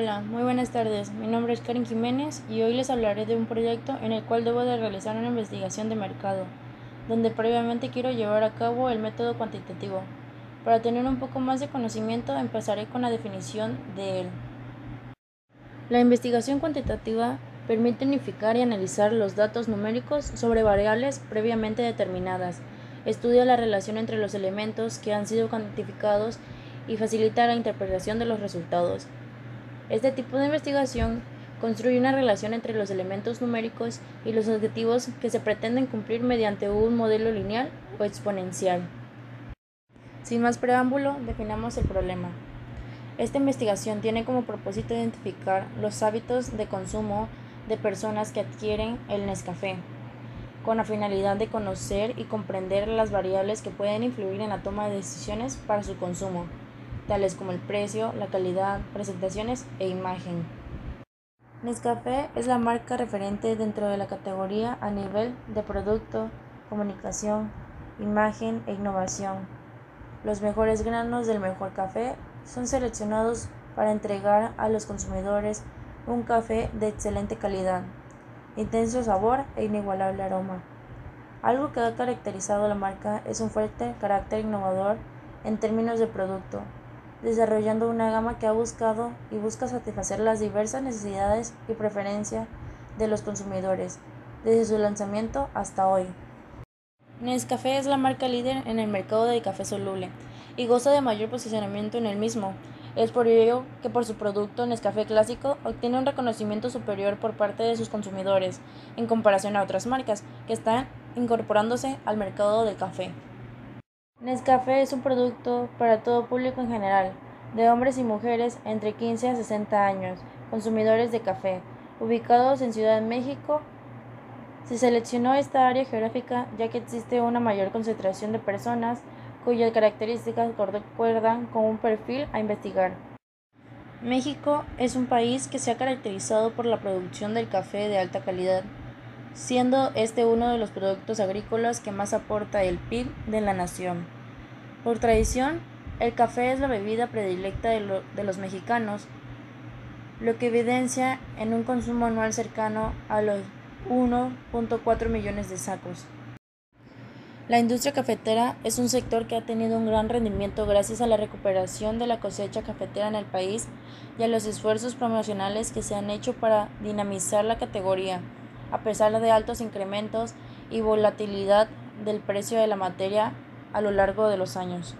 Hola, muy buenas tardes. Mi nombre es Karen Jiménez y hoy les hablaré de un proyecto en el cual debo de realizar una investigación de mercado, donde previamente quiero llevar a cabo el método cuantitativo. Para tener un poco más de conocimiento empezaré con la definición de él. La investigación cuantitativa permite unificar y analizar los datos numéricos sobre variables previamente determinadas, estudia la relación entre los elementos que han sido cuantificados y facilita la interpretación de los resultados. Este tipo de investigación construye una relación entre los elementos numéricos y los objetivos que se pretenden cumplir mediante un modelo lineal o exponencial. Sin más preámbulo, definamos el problema. Esta investigación tiene como propósito identificar los hábitos de consumo de personas que adquieren el Nescafé, con la finalidad de conocer y comprender las variables que pueden influir en la toma de decisiones para su consumo tales como el precio, la calidad, presentaciones e imagen. Nescafé es la marca referente dentro de la categoría a nivel de producto, comunicación, imagen e innovación. Los mejores granos del mejor café son seleccionados para entregar a los consumidores un café de excelente calidad, intenso sabor e inigualable aroma. Algo que ha caracterizado a la marca es un fuerte carácter innovador en términos de producto, desarrollando una gama que ha buscado y busca satisfacer las diversas necesidades y preferencias de los consumidores, desde su lanzamiento hasta hoy. Nescafé es la marca líder en el mercado de café soluble y goza de mayor posicionamiento en el mismo. Es por ello que por su producto Nescafé clásico obtiene un reconocimiento superior por parte de sus consumidores en comparación a otras marcas que están incorporándose al mercado del café. Nescafé es un producto para todo público en general, de hombres y mujeres entre 15 a 60 años, consumidores de café, ubicados en Ciudad de México. Se seleccionó esta área geográfica ya que existe una mayor concentración de personas cuyas características concuerdan con un perfil a investigar. México es un país que se ha caracterizado por la producción del café de alta calidad siendo este uno de los productos agrícolas que más aporta el PIB de la nación. Por tradición, el café es la bebida predilecta de, los mexicanos, lo que evidencia en un consumo anual cercano a los 1.4 millones de sacos. La industria cafetera es un sector que ha tenido un gran rendimiento gracias a la recuperación de la cosecha cafetera en el país y a los esfuerzos promocionales que se han hecho para dinamizar la categoría a pesar de altos incrementos y volatilidad del precio de la materia a lo largo de los años.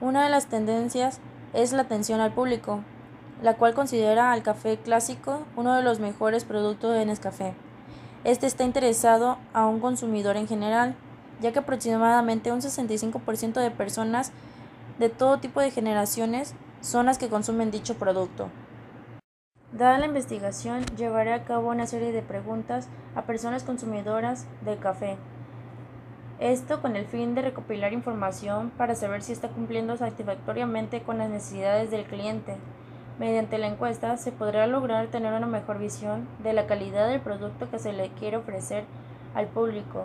Una de las tendencias es la atención al público, la cual considera al café clásico uno de los mejores productos de Nescafé. Este está interesado a un consumidor en general, ya que aproximadamente un 65% de personas de todo tipo de generaciones son las que consumen dicho producto. Dada la investigación, llevaré a cabo una serie de preguntas a personas consumidoras de café. Esto con el fin de recopilar información para saber si está cumpliendo satisfactoriamente con las necesidades del cliente. Mediante la encuesta se podrá lograr tener una mejor visión de la calidad del producto que se le quiere ofrecer al público